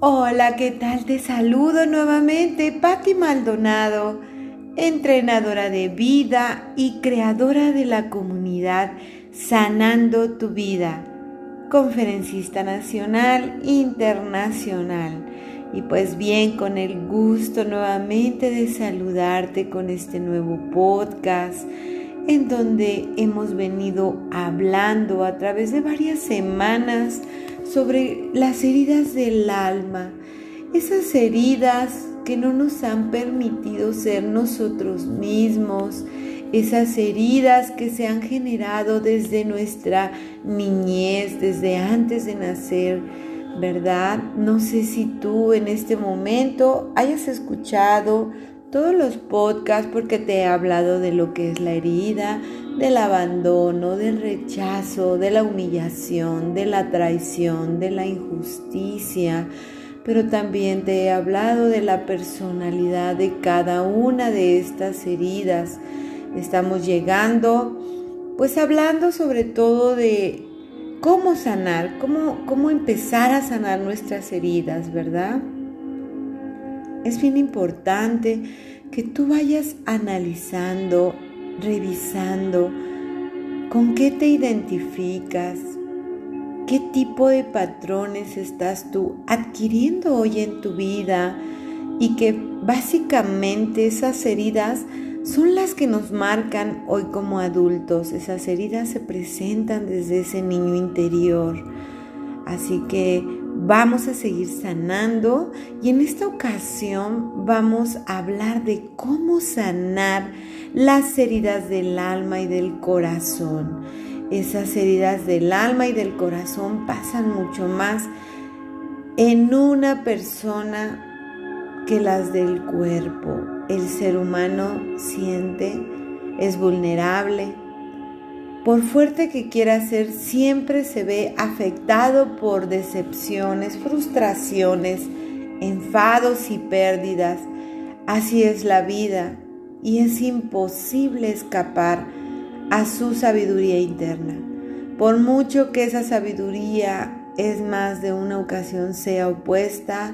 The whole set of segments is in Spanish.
Hola, ¿qué tal? Te saludo nuevamente, Patti Maldonado, entrenadora de vida y creadora de la comunidad Sanando tu Vida, conferencista nacional, internacional. Y pues bien, con el gusto nuevamente de saludarte con este nuevo podcast en donde hemos venido hablando a través de varias semanas sobre las heridas del alma, esas heridas que no nos han permitido ser nosotros mismos, esas heridas que se han generado desde nuestra niñez, desde antes de nacer, ¿verdad? No sé si tú en este momento hayas escuchado todos los podcasts porque te he hablado de lo que es la herida, del abandono, del rechazo, de la humillación, de la traición, de la injusticia, pero también te he hablado de la personalidad de cada una de estas heridas. Estamos llegando, pues hablando sobre todo de cómo sanar, cómo, cómo empezar a sanar nuestras heridas, ¿verdad? Es bien importante que tú vayas analizando revisando con qué te identificas, qué tipo de patrones estás tú adquiriendo hoy en tu vida y que básicamente esas heridas son las que nos marcan hoy como adultos. Esas heridas se presentan desde ese niño interior. Así que vamos a seguir sanando y en esta ocasión vamos a hablar de cómo sanar las heridas del alma y del corazón. Esas heridas del alma y del corazón pasan mucho más en una persona que las del cuerpo. El ser humano siente, es vulnerable. Por fuerte que quiera ser, siempre se ve afectado por decepciones, frustraciones, enfados y pérdidas. Así es la vida y es imposible escapar a su sabiduría interna. Por mucho que esa sabiduría es más de una ocasión sea opuesta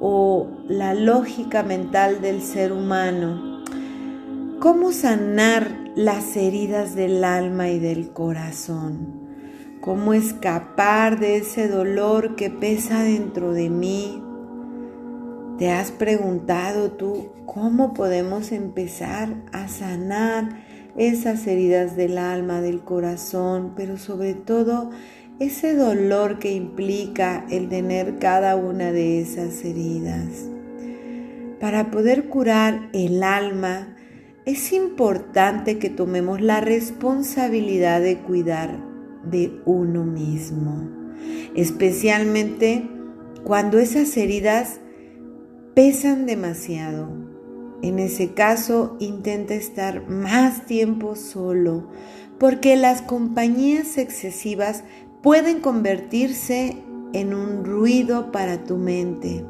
o la lógica mental del ser humano. ¿Cómo sanar las heridas del alma y del corazón? ¿Cómo escapar de ese dolor que pesa dentro de mí? ¿Te has preguntado tú cómo podemos empezar a sanar esas heridas del alma, del corazón, pero sobre todo ese dolor que implica el tener cada una de esas heridas? Para poder curar el alma, es importante que tomemos la responsabilidad de cuidar de uno mismo, especialmente cuando esas heridas pesan demasiado. En ese caso, intenta estar más tiempo solo, porque las compañías excesivas pueden convertirse en un ruido para tu mente.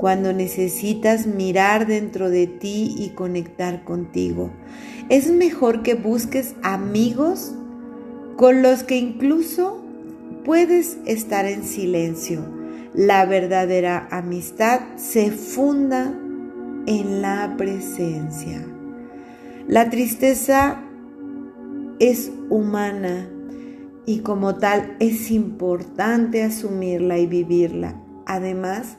Cuando necesitas mirar dentro de ti y conectar contigo, es mejor que busques amigos con los que incluso puedes estar en silencio la verdadera amistad se funda en la presencia. La tristeza es humana y como tal es importante asumirla y vivirla. Además,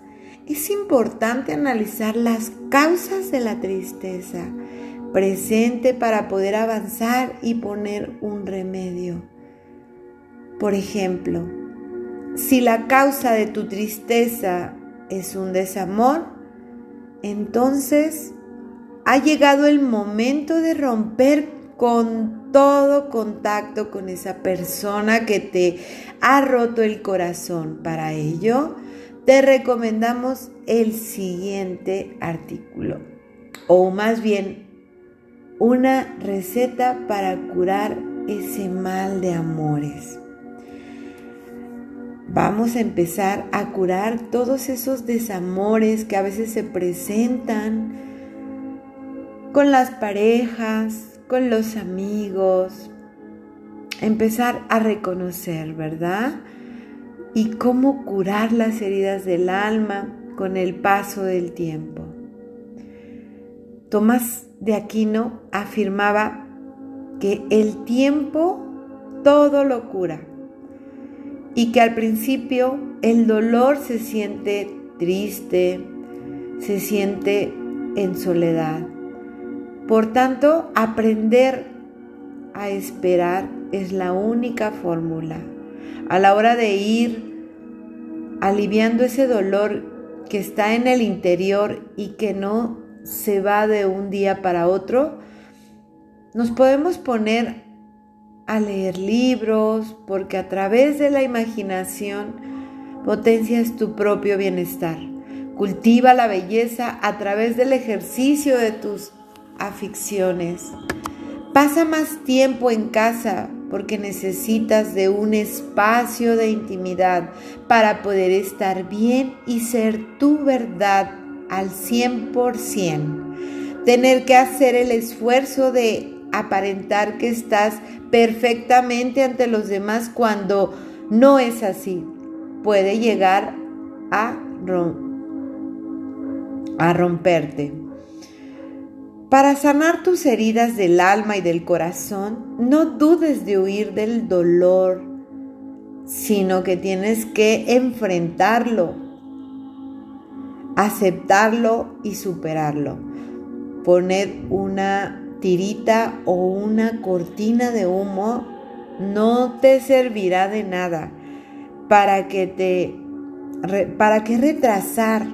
es importante analizar las causas de la tristeza presente para poder avanzar y poner un remedio. Por ejemplo, si la causa de tu tristeza es un desamor, entonces ha llegado el momento de romper con todo contacto con esa persona que te ha roto el corazón. Para ello, te recomendamos el siguiente artículo, o más bien una receta para curar ese mal de amores. Vamos a empezar a curar todos esos desamores que a veces se presentan con las parejas, con los amigos. Empezar a reconocer, ¿verdad? Y cómo curar las heridas del alma con el paso del tiempo. Tomás de Aquino afirmaba que el tiempo todo lo cura y que al principio el dolor se siente triste, se siente en soledad. Por tanto, aprender a esperar es la única fórmula. A la hora de ir aliviando ese dolor que está en el interior y que no se va de un día para otro, nos podemos poner a leer libros porque a través de la imaginación potencias tu propio bienestar. Cultiva la belleza a través del ejercicio de tus aficiones. Pasa más tiempo en casa porque necesitas de un espacio de intimidad para poder estar bien y ser tu verdad al 100%. Tener que hacer el esfuerzo de aparentar que estás perfectamente ante los demás cuando no es así. Puede llegar a, a romperte. Para sanar tus heridas del alma y del corazón, no dudes de huir del dolor, sino que tienes que enfrentarlo, aceptarlo y superarlo. Poner una tirita o una cortina de humo no te servirá de nada para que te para que retrasar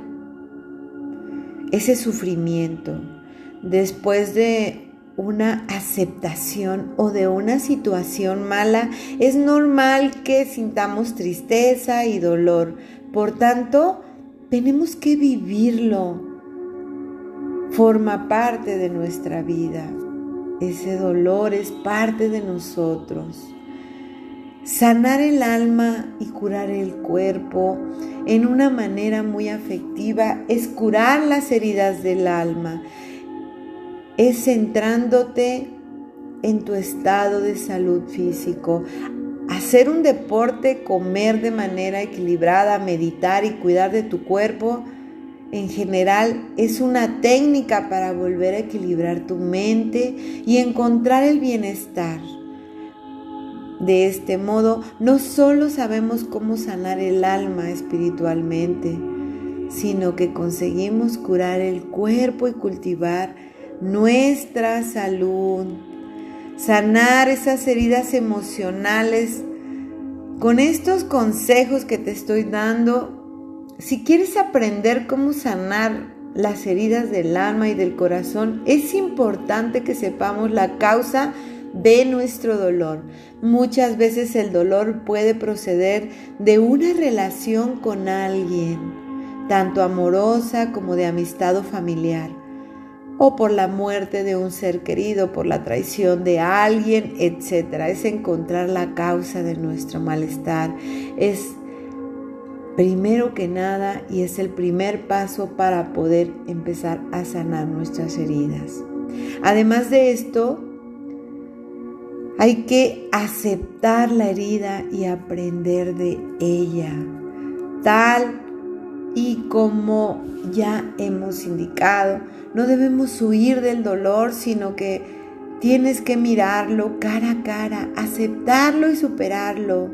ese sufrimiento después de una aceptación o de una situación mala, es normal que sintamos tristeza y dolor. Por tanto, tenemos que vivirlo. Forma parte de nuestra vida. Ese dolor es parte de nosotros. Sanar el alma y curar el cuerpo en una manera muy afectiva es curar las heridas del alma es centrándote en tu estado de salud físico. Hacer un deporte, comer de manera equilibrada, meditar y cuidar de tu cuerpo, en general es una técnica para volver a equilibrar tu mente y encontrar el bienestar. De este modo, no solo sabemos cómo sanar el alma espiritualmente, sino que conseguimos curar el cuerpo y cultivar nuestra salud, sanar esas heridas emocionales. Con estos consejos que te estoy dando, si quieres aprender cómo sanar las heridas del alma y del corazón, es importante que sepamos la causa de nuestro dolor. Muchas veces el dolor puede proceder de una relación con alguien, tanto amorosa como de amistad o familiar o por la muerte de un ser querido, por la traición de alguien, etc. Es encontrar la causa de nuestro malestar. Es primero que nada y es el primer paso para poder empezar a sanar nuestras heridas. Además de esto, hay que aceptar la herida y aprender de ella, tal y como ya hemos indicado, no debemos huir del dolor, sino que tienes que mirarlo cara a cara, aceptarlo y superarlo.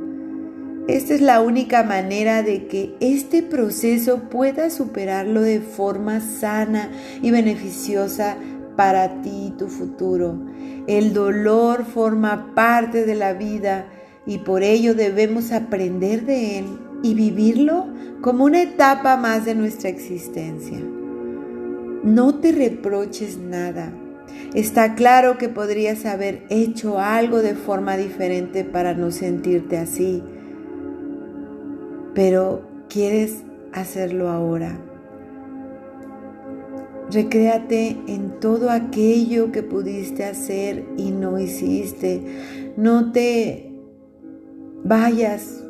Esta es la única manera de que este proceso pueda superarlo de forma sana y beneficiosa para ti y tu futuro. El dolor forma parte de la vida y por ello debemos aprender de él y vivirlo como una etapa más de nuestra existencia. No te reproches nada. Está claro que podrías haber hecho algo de forma diferente para no sentirte así, pero quieres hacerlo ahora. Recréate en todo aquello que pudiste hacer y no hiciste. No te vayas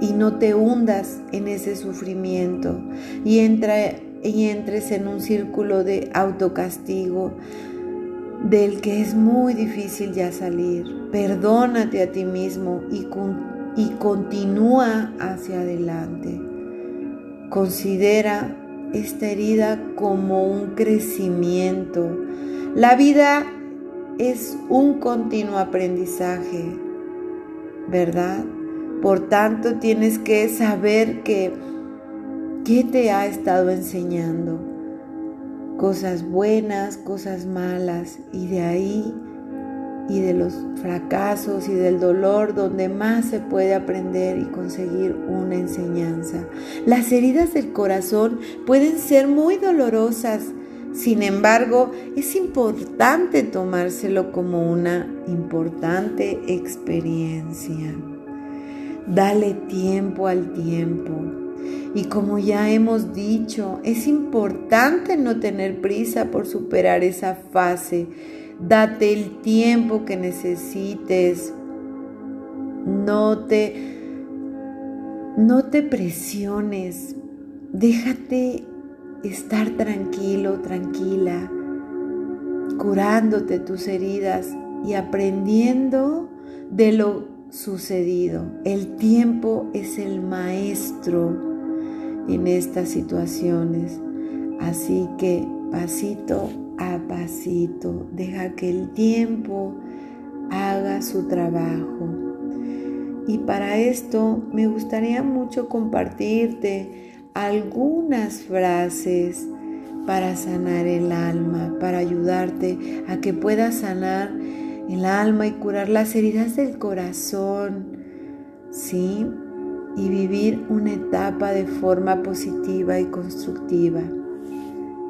y no te hundas en ese sufrimiento y, y entres en un círculo de autocastigo del que es muy difícil ya salir. Perdónate a ti mismo y y continúa hacia adelante. Considera esta herida como un crecimiento. La vida es un continuo aprendizaje, ¿verdad? Por tanto, tienes que saber que qué te ha estado enseñando. Cosas buenas, cosas malas, y de ahí y de los fracasos y del dolor donde más se puede aprender y conseguir una enseñanza. Las heridas del corazón pueden ser muy dolorosas, sin embargo es importante tomárselo como una importante experiencia. Dale tiempo al tiempo. Y como ya hemos dicho, es importante no tener prisa por superar esa fase Date el tiempo que necesites. No te, no te presiones. Déjate estar tranquilo, tranquila, curándote tus heridas y aprendiendo de lo sucedido. El tiempo es el maestro en estas situaciones. Así que pasito a pasito, deja que el tiempo haga su trabajo. Y para esto me gustaría mucho compartirte algunas frases para sanar el alma, para ayudarte a que puedas sanar el alma y curar las heridas del corazón, ¿sí? Y vivir una etapa de forma positiva y constructiva.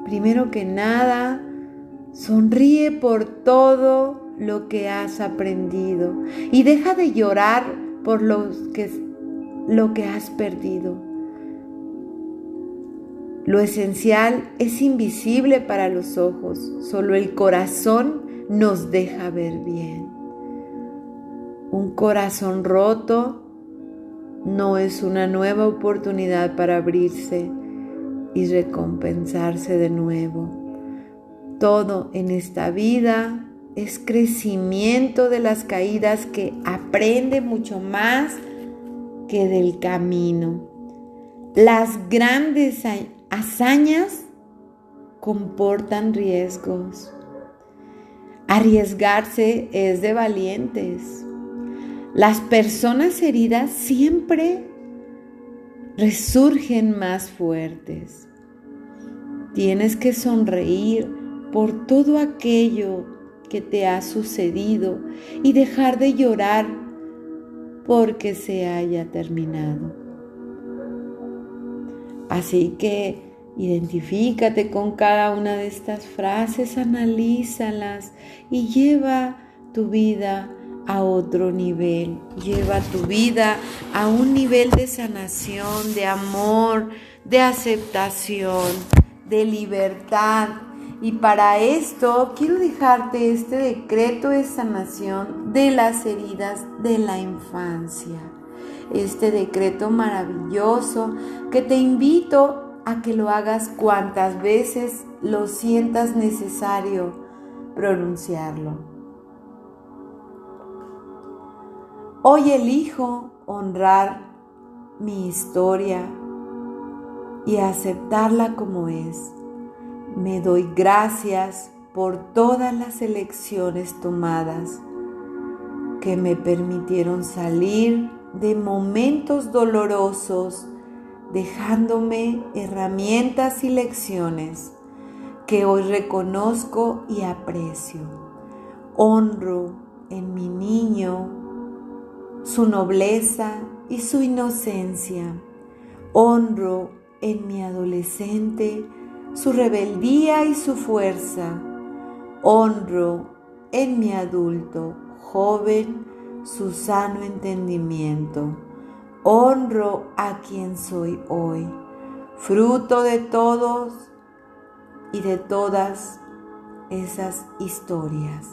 Primero que nada, Sonríe por todo lo que has aprendido y deja de llorar por lo que, lo que has perdido. Lo esencial es invisible para los ojos, solo el corazón nos deja ver bien. Un corazón roto no es una nueva oportunidad para abrirse y recompensarse de nuevo. Todo en esta vida es crecimiento de las caídas que aprende mucho más que del camino. Las grandes hazañas comportan riesgos. Arriesgarse es de valientes. Las personas heridas siempre resurgen más fuertes. Tienes que sonreír por todo aquello que te ha sucedido y dejar de llorar porque se haya terminado. Así que identifícate con cada una de estas frases, analízalas y lleva tu vida a otro nivel. Lleva tu vida a un nivel de sanación, de amor, de aceptación, de libertad, y para esto quiero dejarte este decreto de sanación de las heridas de la infancia. Este decreto maravilloso que te invito a que lo hagas cuantas veces lo sientas necesario pronunciarlo. Hoy elijo honrar mi historia y aceptarla como es me doy gracias por todas las elecciones tomadas que me permitieron salir de momentos dolorosos, dejándome herramientas y lecciones que hoy reconozco y aprecio. Honro en mi niño su nobleza y su inocencia. Honro en mi adolescente su rebeldía y su fuerza. Honro en mi adulto joven su sano entendimiento. Honro a quien soy hoy, fruto de todos y de todas esas historias,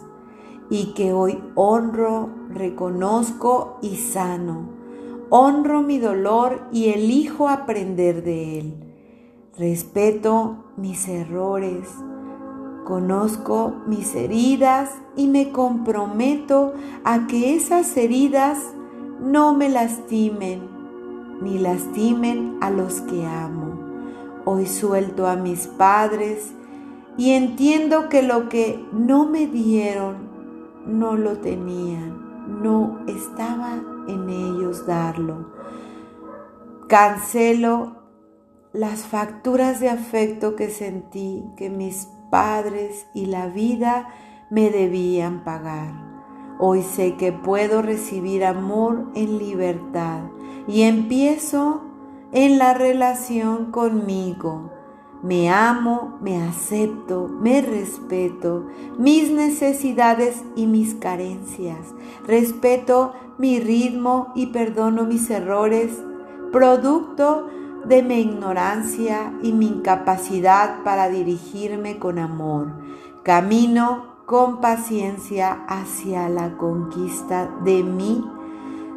y que hoy honro, reconozco y sano. Honro mi dolor y elijo aprender de él. Respeto mis errores, conozco mis heridas y me comprometo a que esas heridas no me lastimen, ni lastimen a los que amo. Hoy suelto a mis padres y entiendo que lo que no me dieron no lo tenían, no estaba en ellos darlo. Cancelo las facturas de afecto que sentí que mis padres y la vida me debían pagar. Hoy sé que puedo recibir amor en libertad y empiezo en la relación conmigo. Me amo, me acepto, me respeto, mis necesidades y mis carencias. Respeto mi ritmo y perdono mis errores, producto de mi ignorancia y mi incapacidad para dirigirme con amor. Camino con paciencia hacia la conquista de mí,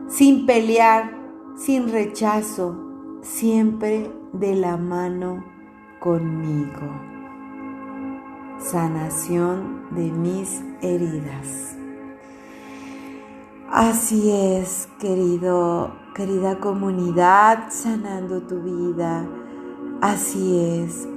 sin pelear, sin rechazo, siempre de la mano conmigo. Sanación de mis heridas. Así es, querido, querida comunidad, sanando tu vida. Así es.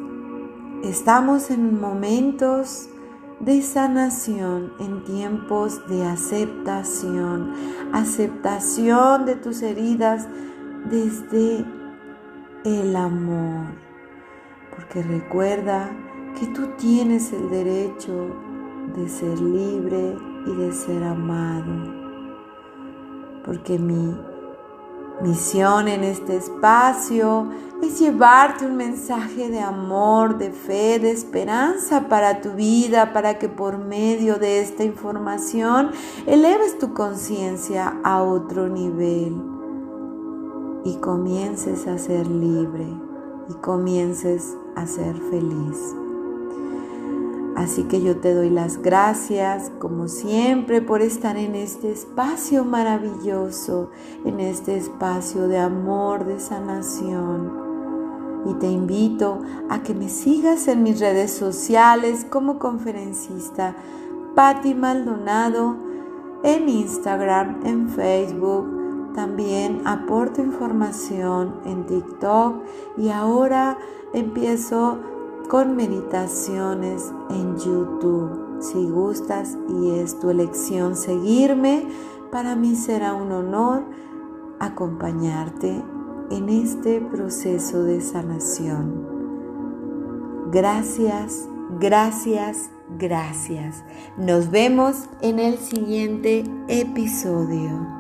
Estamos en momentos de sanación, en tiempos de aceptación, aceptación de tus heridas desde el amor. Porque recuerda que tú tienes el derecho de ser libre y de ser amado. Porque mi misión en este espacio es llevarte un mensaje de amor, de fe, de esperanza para tu vida, para que por medio de esta información eleves tu conciencia a otro nivel y comiences a ser libre y comiences a ser feliz. Así que yo te doy las gracias, como siempre, por estar en este espacio maravilloso, en este espacio de amor, de sanación. Y te invito a que me sigas en mis redes sociales como conferencista Patti Maldonado, en Instagram, en Facebook. También aporto información en TikTok y ahora empiezo con meditaciones en YouTube. Si gustas y es tu elección seguirme, para mí será un honor acompañarte en este proceso de sanación. Gracias, gracias, gracias. Nos vemos en el siguiente episodio.